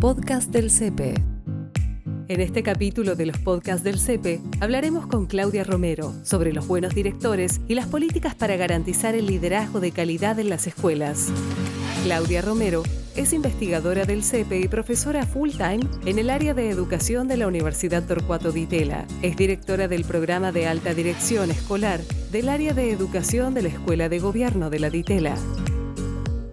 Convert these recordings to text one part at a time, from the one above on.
podcast del CEPE. En este capítulo de los podcasts del CEPE hablaremos con Claudia Romero sobre los buenos directores y las políticas para garantizar el liderazgo de calidad en las escuelas. Claudia Romero es investigadora del CEPE y profesora full-time en el área de educación de la Universidad Torcuato Di Tella. Es directora del programa de alta dirección escolar del área de educación de la Escuela de Gobierno de la Di Tella.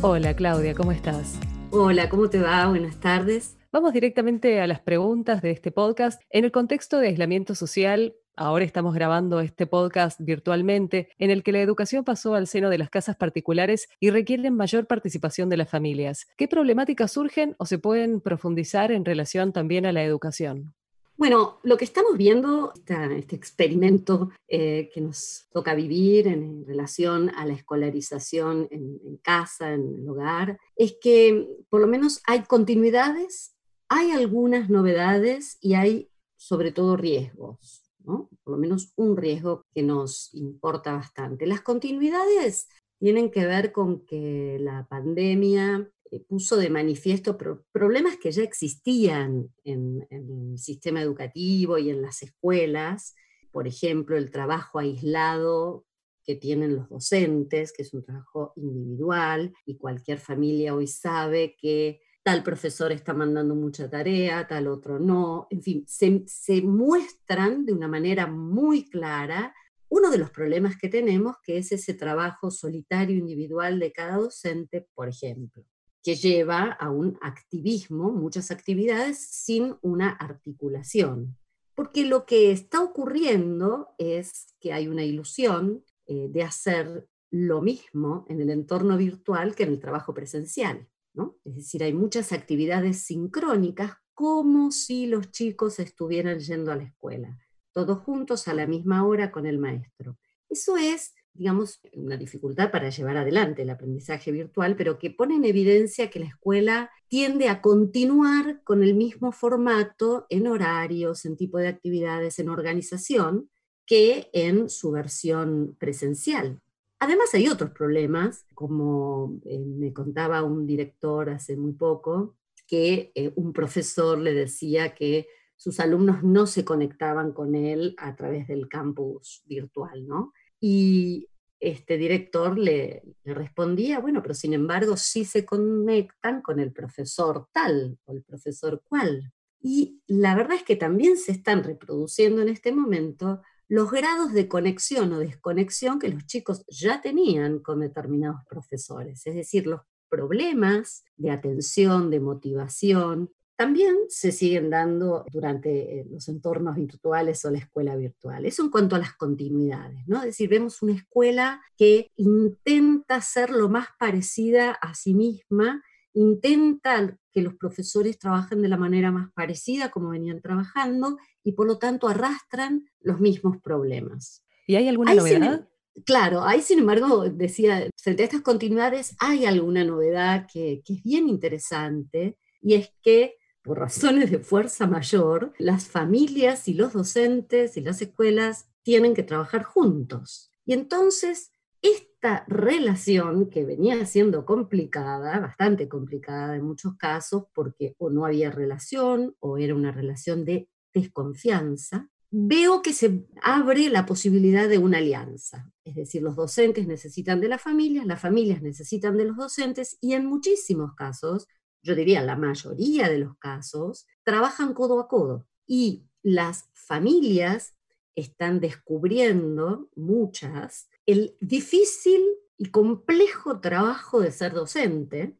Hola Claudia, ¿cómo estás? Hola, ¿cómo te va? Buenas tardes. Vamos directamente a las preguntas de este podcast. En el contexto de aislamiento social, ahora estamos grabando este podcast virtualmente, en el que la educación pasó al seno de las casas particulares y requieren mayor participación de las familias. ¿Qué problemáticas surgen o se pueden profundizar en relación también a la educación? Bueno, lo que estamos viendo, este experimento eh, que nos toca vivir en, relación a la escolarización en, casa, en el hogar, es que por lo menos hay continuidades, hay algunas novedades y hay sobre todo riesgos. ¿no? Por lo menos un riesgo que nos importa bastante. Las continuidades tienen que ver con que la pandemia puso de manifiesto problemas que ya existían en, el sistema educativo y en las escuelas, por ejemplo, el trabajo aislado que tienen los docentes, que es un trabajo individual, y cualquier familia hoy sabe que tal profesor está mandando mucha tarea, tal otro no, en fin, se, se muestran de una manera muy clara. Uno de los problemas que tenemos, que es ese trabajo solitario individual de cada docente, por ejemplo que lleva a un activismo, muchas actividades sin una articulación. Porque lo que está ocurriendo es que hay una ilusión eh, de hacer lo mismo en el entorno virtual que en el trabajo presencial. ¿no? Es decir, hay muchas actividades sincrónicas como si los chicos estuvieran yendo a la escuela, todos juntos a la misma hora con el maestro. Eso es digamos, una dificultad para llevar adelante el aprendizaje virtual, pero que pone en evidencia que la escuela tiende a continuar con el mismo formato en horarios, en tipo de actividades, en organización, que en su versión presencial. Además hay otros problemas, como eh, me contaba un director hace muy poco, que eh, un profesor le decía que sus alumnos no se conectaban con él a través del campus virtual, ¿no? Y este director le, respondía, bueno, pero sin embargo sí se conectan con el profesor tal o el profesor cual. Y la verdad es que también se están reproduciendo en este momento los grados de conexión o desconexión que los chicos ya tenían con determinados profesores, es decir, los problemas de atención, de motivación, también se siguen dando durante eh, los entornos virtuales o la escuela virtual. Eso en cuanto a las continuidades, ¿no? Es decir, vemos una escuela que intenta ser lo más parecida a sí misma, intenta que los profesores trabajen de la manera más parecida como venían trabajando y por lo tanto arrastran los mismos problemas. ¿Y hay alguna novedad? claro, hay sin embargo, decía, frente a estas continuidades hay alguna novedad que, que es bien interesante y es que por razones de fuerza mayor, las familias y los docentes y las escuelas tienen que trabajar juntos. Y entonces, esta relación que venía siendo complicada, bastante complicada en muchos casos, porque o no había relación o era una relación de desconfianza, veo que se abre la posibilidad de una alianza. Es decir, los docentes necesitan de las familias, las familias necesitan de los docentes y en muchísimos casos yo diría la mayoría de los casos, trabajan codo a codo y las familias están descubriendo, muchas, el difícil y complejo trabajo de ser docente,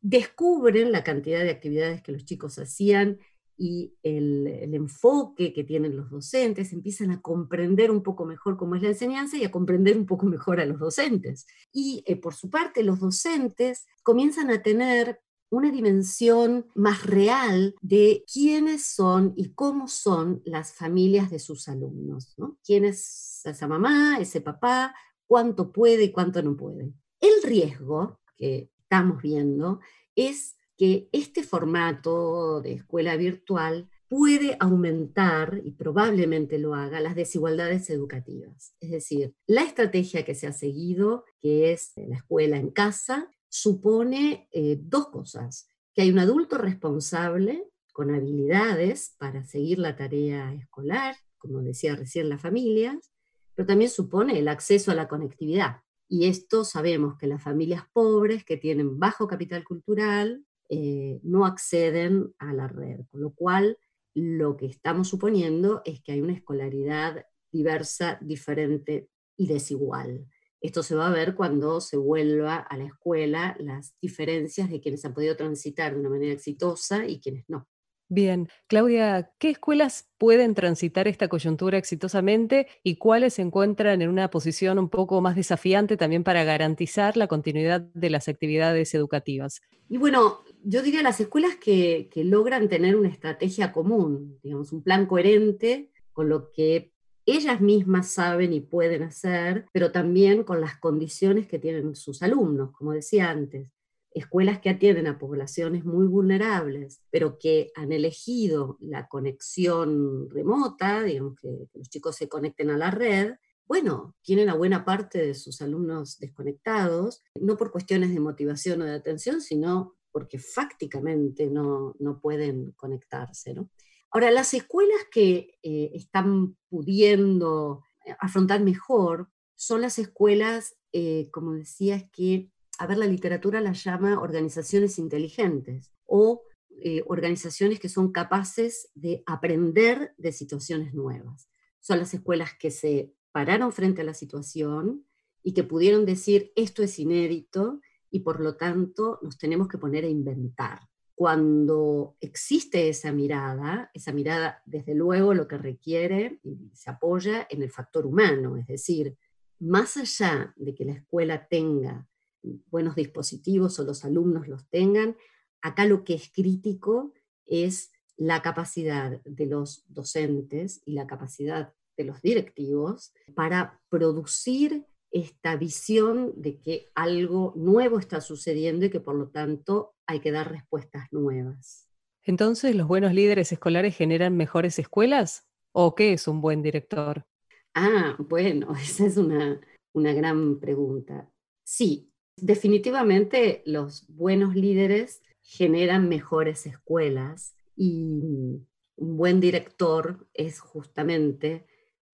descubren la cantidad de actividades que los chicos hacían y el, enfoque que tienen los docentes, empiezan a comprender un poco mejor cómo es la enseñanza y a comprender un poco mejor a los docentes. Y eh, por su parte, los docentes comienzan a tener una dimensión más real de quiénes son y cómo son las familias de sus alumnos, ¿no? ¿Quién es esa mamá, ese papá, cuánto puede y cuánto no puede? El riesgo que estamos viendo es que este formato de escuela virtual puede aumentar, y probablemente lo haga, las desigualdades educativas. Es decir, la estrategia que se ha seguido, que es la escuela en casa, supone eh, dos cosas, que hay un adulto responsable con habilidades para seguir la tarea escolar, como decía recién las familias, pero también supone el acceso a la conectividad. Y esto sabemos que las familias pobres que tienen bajo capital cultural eh, no acceden a la red, con lo cual lo que estamos suponiendo es que hay una escolaridad diversa, diferente y desigual. Esto se va a ver cuando se vuelva a la escuela las diferencias de quienes han podido transitar de una manera exitosa y quienes no. Bien, Claudia, ¿qué escuelas pueden transitar esta coyuntura exitosamente y cuáles se encuentran en una posición un poco más desafiante también para garantizar la continuidad de las actividades educativas? Y bueno, yo diría las escuelas que, que logran tener una estrategia común, digamos, un plan coherente con lo que ellas mismas saben y pueden hacer, pero también con las condiciones que tienen sus alumnos, como decía antes. Escuelas que atienden a poblaciones muy vulnerables, pero que han elegido la conexión remota, digamos que los chicos se conecten a la red, bueno, tienen a buena parte de sus alumnos desconectados, no por cuestiones de motivación o de atención, sino porque fácticamente no, no pueden conectarse. ¿no? Ahora, las escuelas que eh, están pudiendo eh, afrontar mejor son las escuelas, eh, como decías, que, a ver, la literatura las llama organizaciones inteligentes o organizaciones que son capaces de aprender de situaciones nuevas. Son las escuelas que se pararon frente a la situación y que pudieron decir esto es inédito y por lo tanto nos tenemos que poner a inventar cuando existe esa mirada, esa mirada desde luego lo que requiere y se apoya en el factor humano, es decir, más allá de que la escuela tenga buenos dispositivos o los alumnos los tengan, acá lo que es crítico es la capacidad de los docentes y la capacidad de los directivos para producir esta visión de que algo nuevo está sucediendo y que por lo tanto hay que dar respuestas nuevas. Entonces, ¿los buenos líderes escolares generan mejores escuelas? ¿O qué es un buen director? Ah, bueno, esa es una, una gran pregunta. Sí, definitivamente los buenos líderes generan mejores escuelas y un buen director es justamente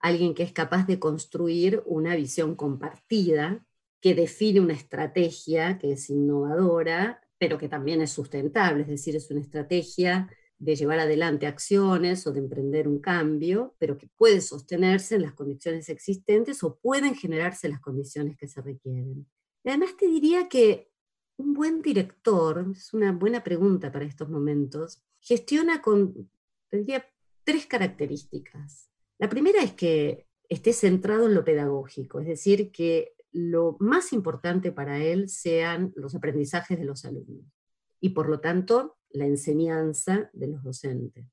alguien que es capaz de construir una visión compartida, que define una estrategia que es innovadora, pero que también es sustentable, es decir, es una estrategia de llevar adelante acciones o de emprender un cambio, pero que puede sostenerse en las condiciones existentes o pueden generarse las condiciones que se requieren. Además te diría que un buen director, es una buena pregunta para estos momentos, gestiona con, tendría tres características. La primera es que esté centrado en lo pedagógico, es decir, que lo más importante para él sean los aprendizajes de los alumnos y por lo tanto la enseñanza de los docentes.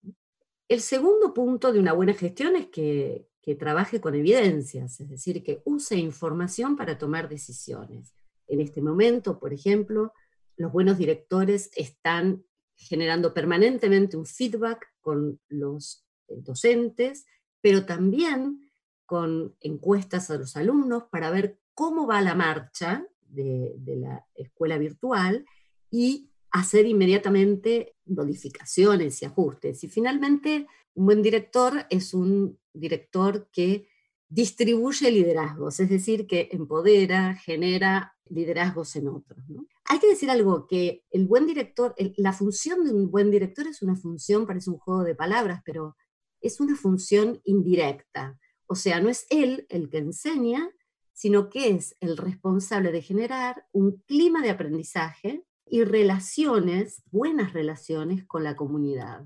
El segundo punto de una buena gestión es que, trabaje con evidencias, es decir, que use información para tomar decisiones. En este momento, por ejemplo, los buenos directores están generando permanentemente un feedback con los docentes pero también con encuestas a los alumnos para ver cómo va la marcha de, la escuela virtual y hacer inmediatamente modificaciones y ajustes. Y finalmente, un buen director es un director que distribuye liderazgos, es decir, que empodera, genera liderazgos en otros. Hay que decir algo, que el buen director, la función de un buen director es una función, parece un juego de palabras, pero es una función indirecta. O sea, no es él el que enseña, sino que es el responsable de generar un clima de aprendizaje y relaciones, buenas relaciones con la comunidad.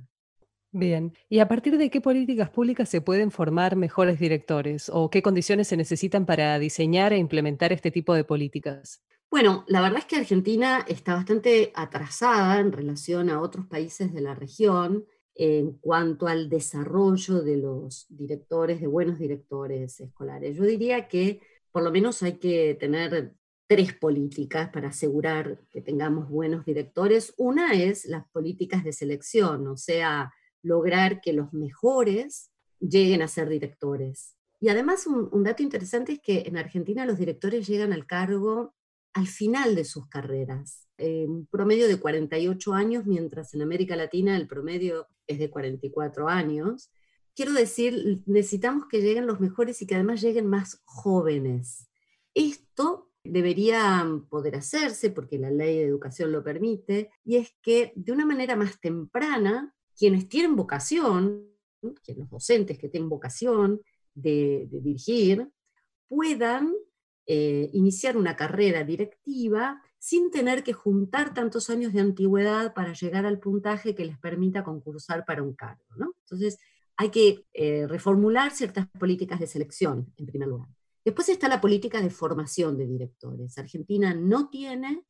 Bien, ¿y a partir de qué políticas públicas se pueden formar mejores directores o qué condiciones se necesitan para diseñar e implementar este tipo de políticas? Bueno, la verdad es que Argentina está bastante atrasada en relación a otros países de la región en cuanto al desarrollo de los directores, de buenos directores escolares. Yo diría que por lo menos hay que tener tres políticas para asegurar que tengamos buenos directores. Una es las políticas de selección, o sea, lograr que los mejores lleguen a ser directores. Y además un, dato interesante es que en Argentina los directores llegan al cargo al final de sus carreras, un promedio de 48 años, mientras en América Latina el promedio es de 44 años. Quiero decir, necesitamos que lleguen los mejores y que además lleguen más jóvenes. Esto debería poder hacerse porque la ley de educación lo permite, y es que de una manera más temprana, quienes tienen vocación, los docentes que tienen vocación de, dirigir, puedan eh, iniciar una carrera directiva sin tener que juntar tantos años de antigüedad para llegar al puntaje que les permita concursar para un cargo. Entonces, hay que eh, reformular ciertas políticas de selección, en primer lugar. Después está la política de formación de directores. Argentina no tiene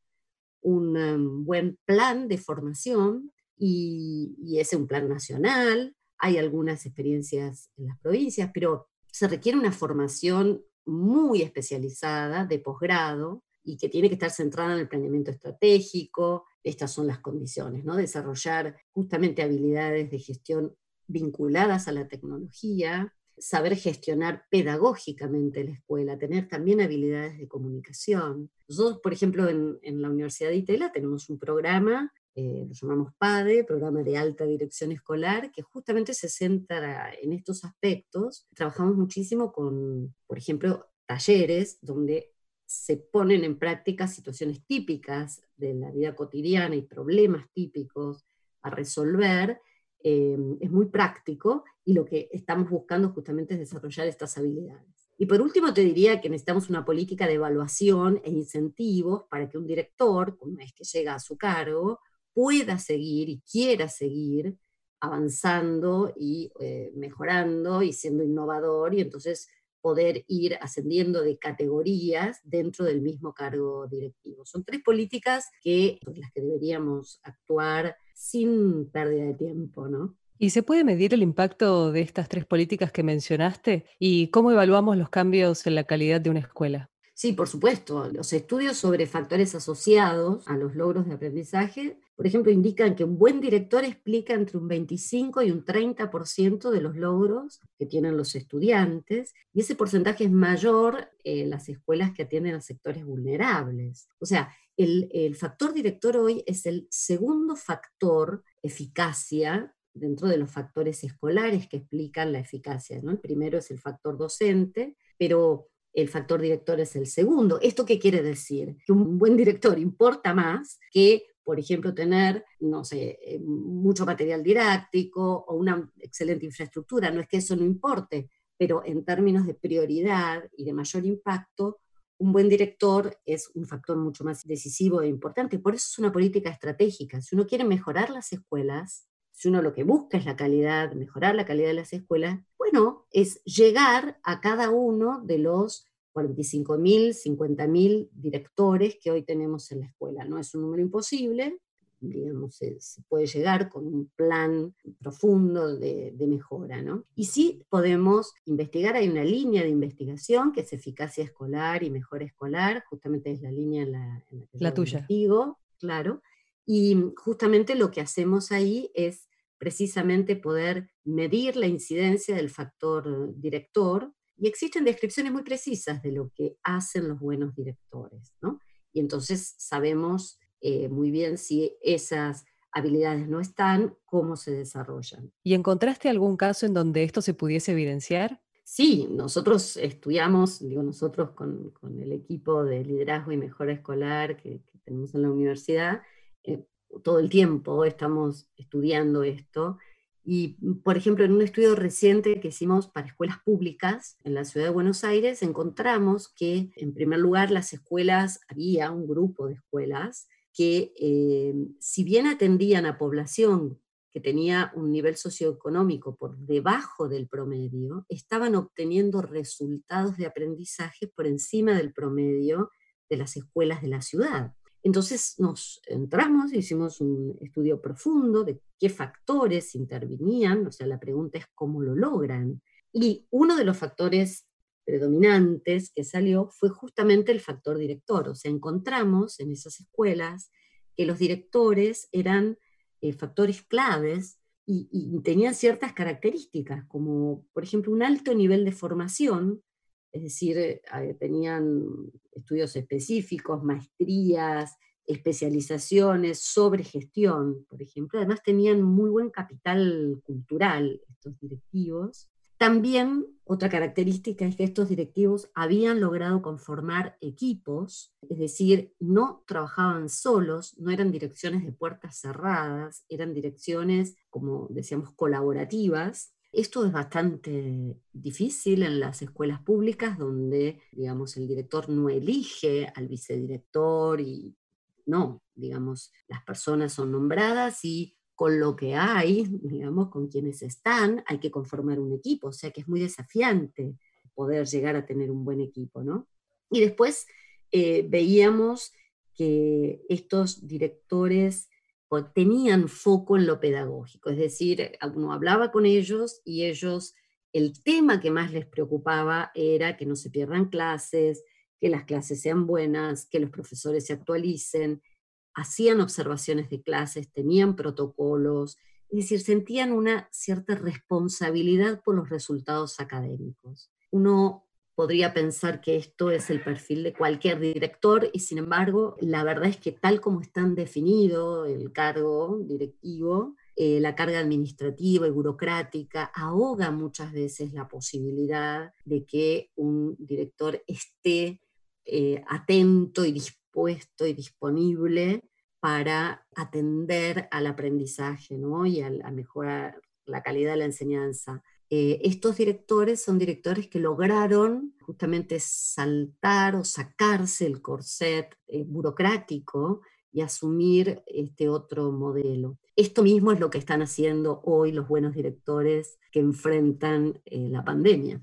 un um, buen plan de formación y, y es un plan nacional. Hay algunas experiencias en las provincias, pero se requiere una formación muy especializada de posgrado y que tiene que estar centrada en el planeamiento estratégico. Estas son las condiciones, ¿no? Desarrollar justamente habilidades de gestión vinculadas a la tecnología, saber gestionar pedagógicamente la escuela, tener también habilidades de comunicación. Nosotros, por ejemplo, en, la Universidad de Itela tenemos un programa, eh, lo llamamos PADE, Programa de Alta Dirección Escolar, que justamente se centra en estos aspectos. Trabajamos muchísimo con, por ejemplo, talleres donde se ponen en práctica situaciones típicas de la vida cotidiana y problemas típicos a resolver, eh, es muy práctico y lo que estamos buscando justamente es desarrollar estas habilidades. Y por último te diría que necesitamos una política de evaluación e incentivos para que un director, una vez que llega a su cargo, pueda seguir y quiera seguir avanzando y eh, mejorando y siendo innovador y entonces poder ir ascendiendo de categorías dentro del mismo cargo directivo. Son tres políticas que, las que deberíamos actuar sin pérdida de tiempo, ¿no? ¿Y se puede medir el impacto de estas tres políticas que mencionaste? ¿Y cómo evaluamos los cambios en la calidad de una escuela? Sí, por supuesto. Los estudios sobre factores asociados a los logros de aprendizaje, por ejemplo, indican que un buen director explica entre un 25 y un 30% de los logros que tienen los estudiantes, y ese porcentaje es mayor en las escuelas que atienden a sectores vulnerables. O sea, el, el factor director hoy es el segundo factor eficacia dentro de los factores escolares que explican la eficacia. ¿no? El primero es el factor docente, pero el factor director es el segundo. ¿Esto qué quiere decir? Que un buen director importa más que, por ejemplo, tener, no sé, eh, mucho material didáctico o una excelente infraestructura. No es que eso no importe, pero en términos de prioridad y de mayor impacto, un buen director es un factor mucho más decisivo e importante. Por eso es una política estratégica. Si uno quiere mejorar las escuelas, si uno lo que busca es la calidad, mejorar la calidad de las escuelas, bueno, es llegar a cada uno de los 45.000, 50.000 directores que hoy tenemos en la escuela. No es un número imposible, digamos, se, puede llegar con un plan profundo de, mejora, ¿no? Y sí podemos investigar, hay una línea de investigación que es eficacia escolar y mejora escolar, justamente es la línea en la, que la tuya. claro, y justamente lo que hacemos ahí es precisamente poder medir la incidencia del factor director y existen descripciones muy precisas de lo que hacen los buenos directores, ¿no? Y entonces sabemos eh, muy bien si esas habilidades no están, cómo se desarrollan. ¿Y encontraste algún caso en donde esto se pudiese evidenciar? Sí, nosotros estudiamos, digo nosotros con, con el equipo de liderazgo y mejora escolar que, que tenemos en la universidad, eh, todo el tiempo estamos estudiando esto. Y, por ejemplo, en un estudio reciente que hicimos para escuelas públicas en la ciudad de Buenos Aires, encontramos que, en primer lugar, las escuelas, había un grupo de escuelas que, eh, si bien atendían a población que tenía un nivel socioeconómico por debajo del promedio, estaban obteniendo resultados de aprendizaje por encima del promedio de las escuelas de la ciudad. Entonces nos entramos, hicimos un estudio profundo de qué factores intervenían, o sea, la pregunta es cómo lo logran. Y uno de los factores predominantes que salió fue justamente el factor director, o sea, encontramos en esas escuelas que los directores eran eh, factores claves y, y, tenían ciertas características, como por ejemplo un alto nivel de formación es decir, eh, tenían estudios específicos, maestrías, especializaciones sobre gestión, por ejemplo. Además tenían muy buen capital cultural estos directivos. También otra característica es que estos directivos habían logrado conformar equipos, es decir, no trabajaban solos, no eran direcciones de puertas cerradas, eran direcciones, como decíamos, colaborativas. Esto es bastante difícil en las escuelas públicas donde, digamos, el director no elige al vicedirector y no, digamos, las personas son nombradas y con lo que hay, digamos, con quienes están, hay que conformar un equipo, o sea que es muy desafiante poder llegar a tener un buen equipo, ¿no? Y después eh, veíamos que estos directores tenían foco en lo pedagógico, es decir, uno hablaba con ellos y ellos, el tema que más les preocupaba era que no se pierdan clases, que las clases sean buenas, que los profesores se actualicen, hacían observaciones de clases, tenían protocolos, es decir, sentían una cierta responsabilidad por los resultados académicos. Uno podría pensar que esto es el perfil de cualquier director y sin embargo la verdad es que tal como están definido el cargo directivo, eh, la carga administrativa y burocrática ahoga muchas veces la posibilidad de que un director esté eh, atento y dispuesto y disponible para atender al aprendizaje y a, mejorar la calidad de la enseñanza. Eh, estos directores son directores que lograron justamente saltar o sacarse el corset eh, burocrático y asumir este otro modelo. Esto mismo es lo que están haciendo hoy los buenos directores que enfrentan la pandemia.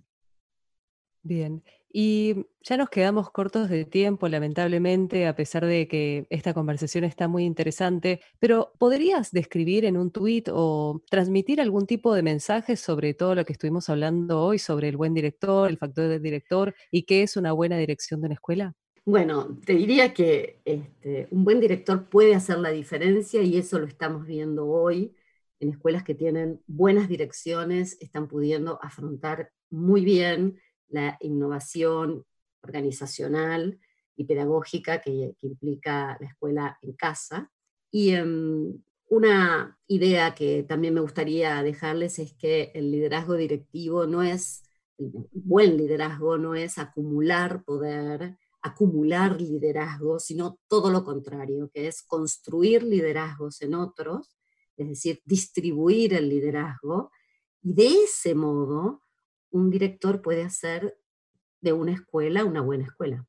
Bien, y ya nos quedamos cortos de tiempo, lamentablemente, a pesar de que esta conversación está muy interesante, pero ¿podrías describir en un tuit o transmitir algún tipo de mensaje sobre todo lo que estuvimos hablando hoy, sobre el buen director, el factor del director y qué es una buena dirección de una escuela? Bueno, te diría que este, un buen director puede hacer la diferencia y eso lo estamos viendo hoy en escuelas que tienen buenas direcciones, están pudiendo afrontar muy bien la innovación organizacional y pedagógica que, implica la escuela en casa. Y em, una idea que también me gustaría dejarles es que el liderazgo directivo no es, el buen liderazgo no es acumular poder, acumular liderazgo, sino todo lo contrario, que es construir liderazgos en otros, es decir, distribuir el liderazgo, y de ese modo un director puede hacer de una escuela una buena escuela.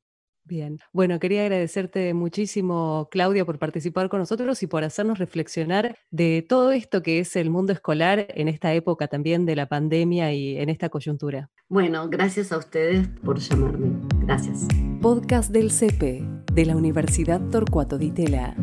Bien, bueno, quería agradecerte muchísimo, Claudia, por participar con nosotros y por hacernos reflexionar de todo esto que es el mundo escolar en esta época también de la pandemia y en esta coyuntura. Bueno, gracias a ustedes por llamarme. Gracias. Podcast del CEPE de la Universidad Torcuato Di Tella.